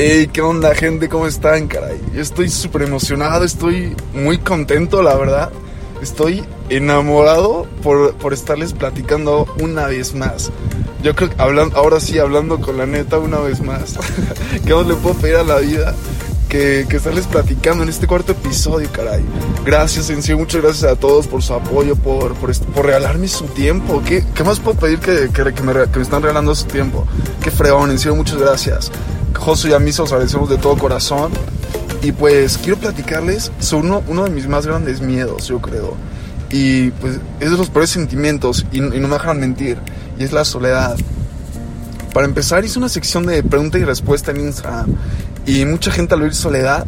Hey, ¿qué onda, gente? ¿Cómo están, caray? Yo estoy súper emocionado, estoy muy contento, la verdad. Estoy enamorado por, por, estarles platicando una vez más. Yo creo que hablando, ahora sí, hablando con la neta una vez más. ¿Qué más le puedo pedir a la vida? Que, que, estarles platicando en este cuarto episodio, caray. Gracias, en sí, muchas gracias a todos por su apoyo, por, por, por regalarme su tiempo. ¿Qué, ¿Qué, más puedo pedir que, que, que, me, me están regalando su tiempo? Qué fregón, en serio, muchas gracias. Josu y a mí se los agradecemos de todo corazón. Y pues quiero platicarles sobre uno, uno de mis más grandes miedos, yo creo. Y pues es de los peores sentimientos, y, y no me dejan mentir, y es la soledad. Para empezar, hice una sección de pregunta y respuesta en Instagram. Y mucha gente al oír soledad,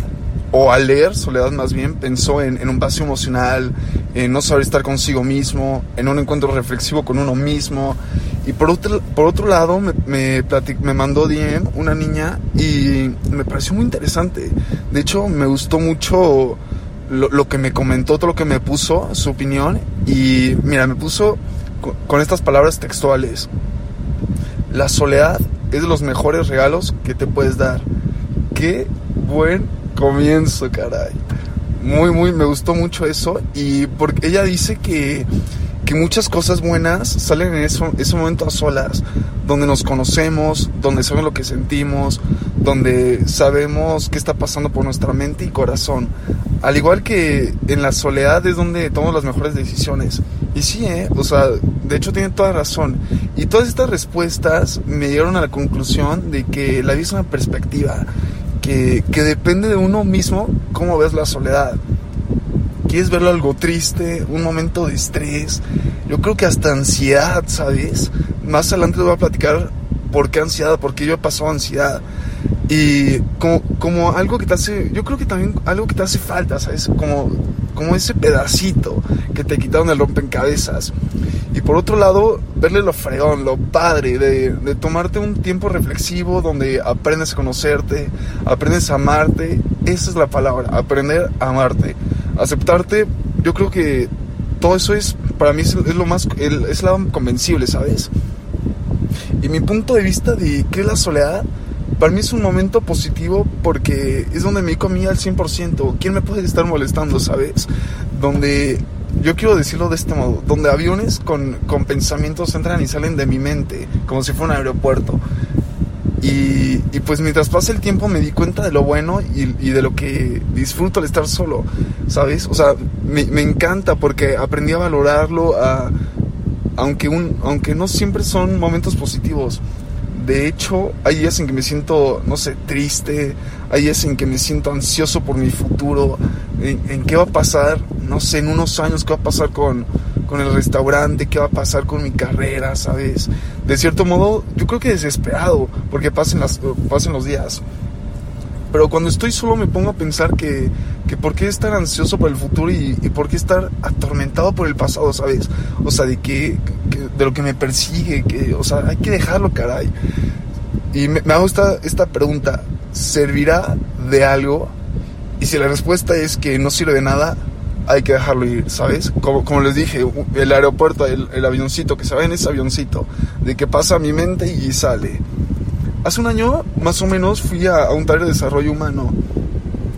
o al leer soledad más bien, pensó en, en, un vacío emocional, en no saber estar consigo mismo, en un encuentro reflexivo con uno mismo. Y por otro, por otro lado, me, me mandó DM una niña y me pareció muy interesante. De hecho, me gustó mucho lo, lo, que me comentó, todo lo que me puso, su opinión. Y mira, me puso con, con estas palabras textuales. La soledad es de los mejores regalos que te puedes dar. Qué buen comienzo, caray. Muy, muy, me gustó mucho eso. Y porque ella dice que, que muchas cosas buenas salen en eso, ese momento a solas, donde nos conocemos, donde sabemos lo que sentimos, donde sabemos qué está pasando por nuestra mente y corazón. Al igual que en la soledad es donde tomamos las mejores decisiones. Y sí, ¿eh? O sea, de hecho tiene toda razón. Y todas estas respuestas me llegaron a la conclusión de que la vida es una perspectiva que, depende de uno mismo cómo ves la soledad. ¿Quieres verlo algo triste? ¿Un momento de estrés? Yo creo que hasta ansiedad, ¿sabes? Más adelante les voy a platicar por qué ansiedad, porque yo he pasado ansiedad. Y como, como algo que te hace, yo creo que también algo que te hace falta, ¿sabes? Como, como ese pedacito que te quitaron el rompecabezas. Y por otro lado, verle lo fregón, lo padre de, de, tomarte un tiempo reflexivo donde aprendes a conocerte, aprendes a amarte. Esa es la palabra, aprender a amarte. Aceptarte, yo creo que todo eso es, para mí es, es lo más, el, es lo convencible, ¿sabes? Y mi punto de vista de qué es la soledad, para mí es un momento positivo porque es donde me comí al 100%. ¿Quién me puede estar molestando, sabes? Donde yo quiero decirlo de este modo, donde aviones con, con, pensamientos entran y salen de mi mente, como si fuera un aeropuerto. Y, y pues mientras pasa el tiempo me di cuenta de lo bueno y, y de lo que disfruto al estar solo, ¿sabes? O sea, me, me encanta porque aprendí a valorarlo, a, aunque, un, aunque no siempre son momentos positivos. De hecho, hay días en que me siento, no sé, triste, hay días en que me siento ansioso por mi futuro, en, qué va a pasar, no sé, en unos años, qué va a pasar con, con el restaurante, qué va a pasar con mi carrera, ¿sabes? De cierto modo, yo creo que desesperado, porque pasen, las, pasen los días. Pero cuando estoy solo me pongo a pensar que, que por qué estar ansioso por el futuro y, y, por qué estar atormentado por el pasado, ¿sabes? O sea, de que, que, de lo que me persigue, que, o sea, hay que dejarlo, caray. Y me, me hago esta, esta pregunta, ¿servirá de algo? Y si la respuesta es que no sirve de nada, hay que dejarlo ir, ¿sabes? Como, como les dije, el aeropuerto, el, el avioncito, que se va en ese avioncito, de que pasa a mi mente y sale. Hace un año, más o menos, fui a, un taller de desarrollo humano.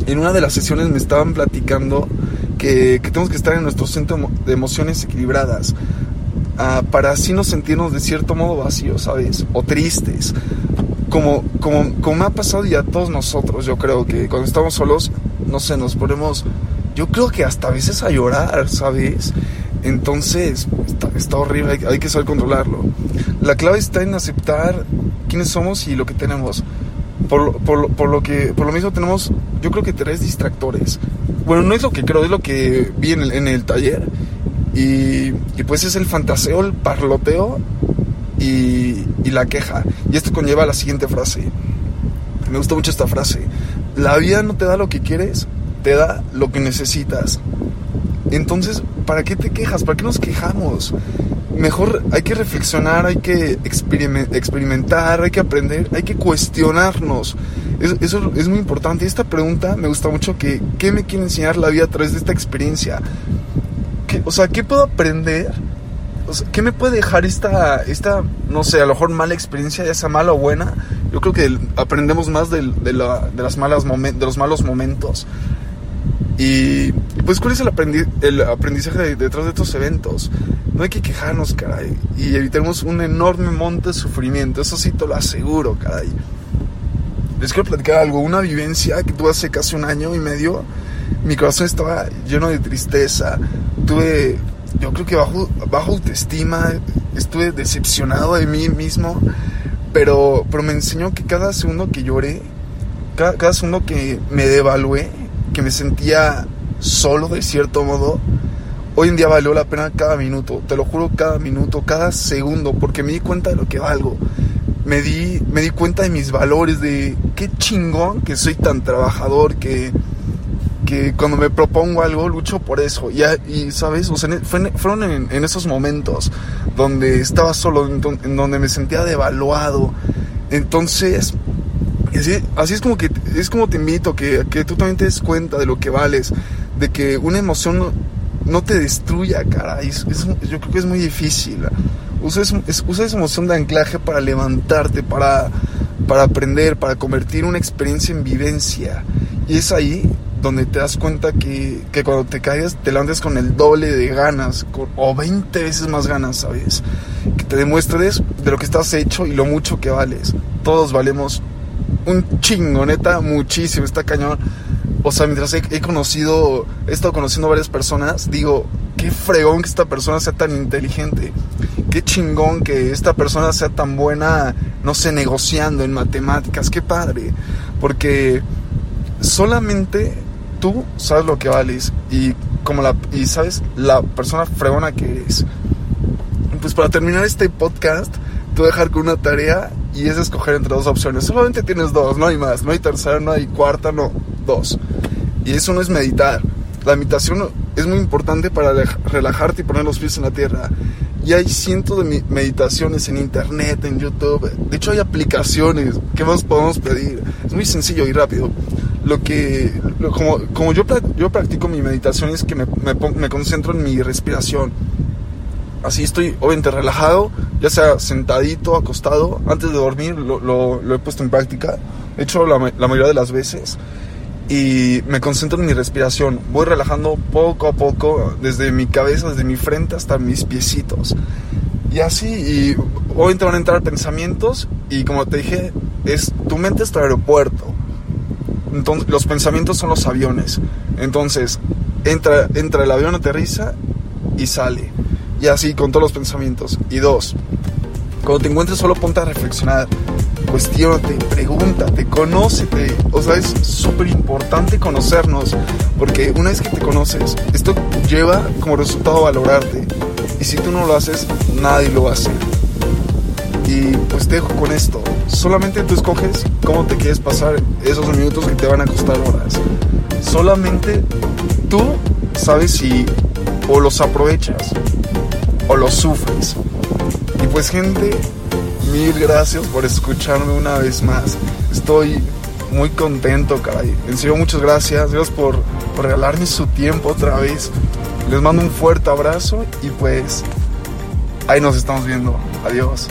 En una de las sesiones me estaban platicando que, tenemos que estar en nuestro centro de emociones equilibradas. Uh, para así no sentirnos de cierto modo vacíos, ¿sabes? O tristes. Como, como, como me ha pasado y a todos nosotros, yo creo que cuando estamos solos, no sé, nos ponemos, yo creo que hasta a veces a llorar, ¿sabes? Entonces, está, está horrible, hay, hay, que saber controlarlo. La clave está en aceptar quiénes somos y lo que tenemos. Por, por, por, lo que, por lo mismo tenemos, yo creo que tres distractores. Bueno, no es lo que creo, es lo que vi en el, en el taller. Y, y, pues es el fantaseo, el parloteo y, y la queja. Y esto conlleva la siguiente frase. Me gusta mucho esta frase. La vida no te da lo que quieres, te da lo que necesitas. Entonces, ¿para qué te quejas? ¿Para qué nos quejamos? Mejor hay que reflexionar, hay que experimentar, hay que aprender, hay que cuestionarnos. Eso, eso es muy importante. Y esta pregunta me gusta mucho que, ¿qué me quiere enseñar la vida a través de esta experiencia? ¿Qué, o sea, ¿qué puedo aprender? O sea, ¿Qué me puede dejar esta, esta, no sé, a lo mejor mala experiencia, ya sea mala o buena? Yo creo que aprendemos más de, de, las malas de los malos momentos. Y pues, ¿cuál es el, aprendizaje detrás de estos eventos? No hay que quejarnos, caray. Y evitemos un enorme monte de sufrimiento. Eso sí te lo aseguro, caray. Les quiero platicar algo. Una vivencia que tuve hace casi un año y medio. Mi corazón estaba lleno de tristeza. Tuve, yo creo que bajo, bajo autoestima. Estuve decepcionado de mí mismo. Pero, pero me enseñó que cada segundo que lloré, cada, cada segundo que me devalué, que me sentía solo de cierto modo, hoy en día valió la pena cada minuto, te lo juro, cada minuto, cada segundo, porque me di cuenta de lo que valgo. Me di, me di cuenta de mis valores, de qué chingón que soy tan trabajador, que, que cuando me propongo algo lucho por eso. Y, y ¿sabes? O sea, fueron en, esos momentos donde estaba solo, en, en donde me sentía devaluado. Entonces, así, es como que es como te invito que, que tú también te des cuenta de lo que vales, de que una emoción no, te destruya, cara. yo creo que es muy difícil. Usa, esa emoción de anclaje para levantarte, para, para aprender, para convertir una experiencia en vivencia. Y es ahí donde te das cuenta que, que cuando te caigas te levantes con el doble de ganas o 20 veces más ganas, ¿sabes? Que te demuestres de lo que estás hecho y lo mucho que vales. Todos valemos un chingo, neta, muchísimo, está cañón. O sea, mientras he, conocido, he estado conociendo varias personas, digo, qué fregón que esta persona sea tan inteligente. Qué chingón que esta persona sea tan buena, no sé, negociando en matemáticas. Qué padre. Porque solamente tú sabes lo que vales y como la y sabes la persona fregona que eres. Pues para terminar este podcast, te voy a dejar con una tarea y es escoger entre dos opciones. Solamente tienes dos, no hay más, no hay tercera, no hay cuarta, no, dos. Y eso no es meditar. La meditación es muy importante para relajarte y poner los pies en la tierra. Y hay cientos de meditaciones en internet, en YouTube. De hecho, hay aplicaciones. ¿Qué más podemos pedir? Es muy sencillo y rápido. Lo que, como, como yo, yo practico mi meditación es que me, me, me concentro en mi respiración así estoy obviamente relajado, ya sea sentadito, acostado, antes de dormir lo, he puesto en práctica, he hecho la, mayoría de las veces y me concentro en mi respiración, voy relajando poco a poco desde mi cabeza, desde mi frente hasta mis piecitos. Y así, y obviamente van a entrar pensamientos y como te dije, es, tu mente es tu aeropuerto. Entonces, los pensamientos son los aviones. Entonces, entra, entra el avión, aterriza y sale y así con todos los pensamientos. Y dos, cuando te encuentres solo ponte a reflexionar, cuestionate, pregúntate, conócete. O sea, es súper importante conocernos, porque una vez que te conoces, esto lleva como resultado valorarte. Y si tú no lo haces, nadie lo hace. Y pues te dejo con esto. Solamente tú escoges cómo te quieres pasar esos minutos que te van a costar horas. Solamente tú sabes si o los aprovechas lo sufres. Y pues gente, mil gracias por escucharme una vez más. Estoy muy contento, caray. En serio, muchas gracias. Dios por, por regalarme su tiempo otra vez. Les mando un fuerte abrazo y pues ahí nos estamos viendo. Adiós.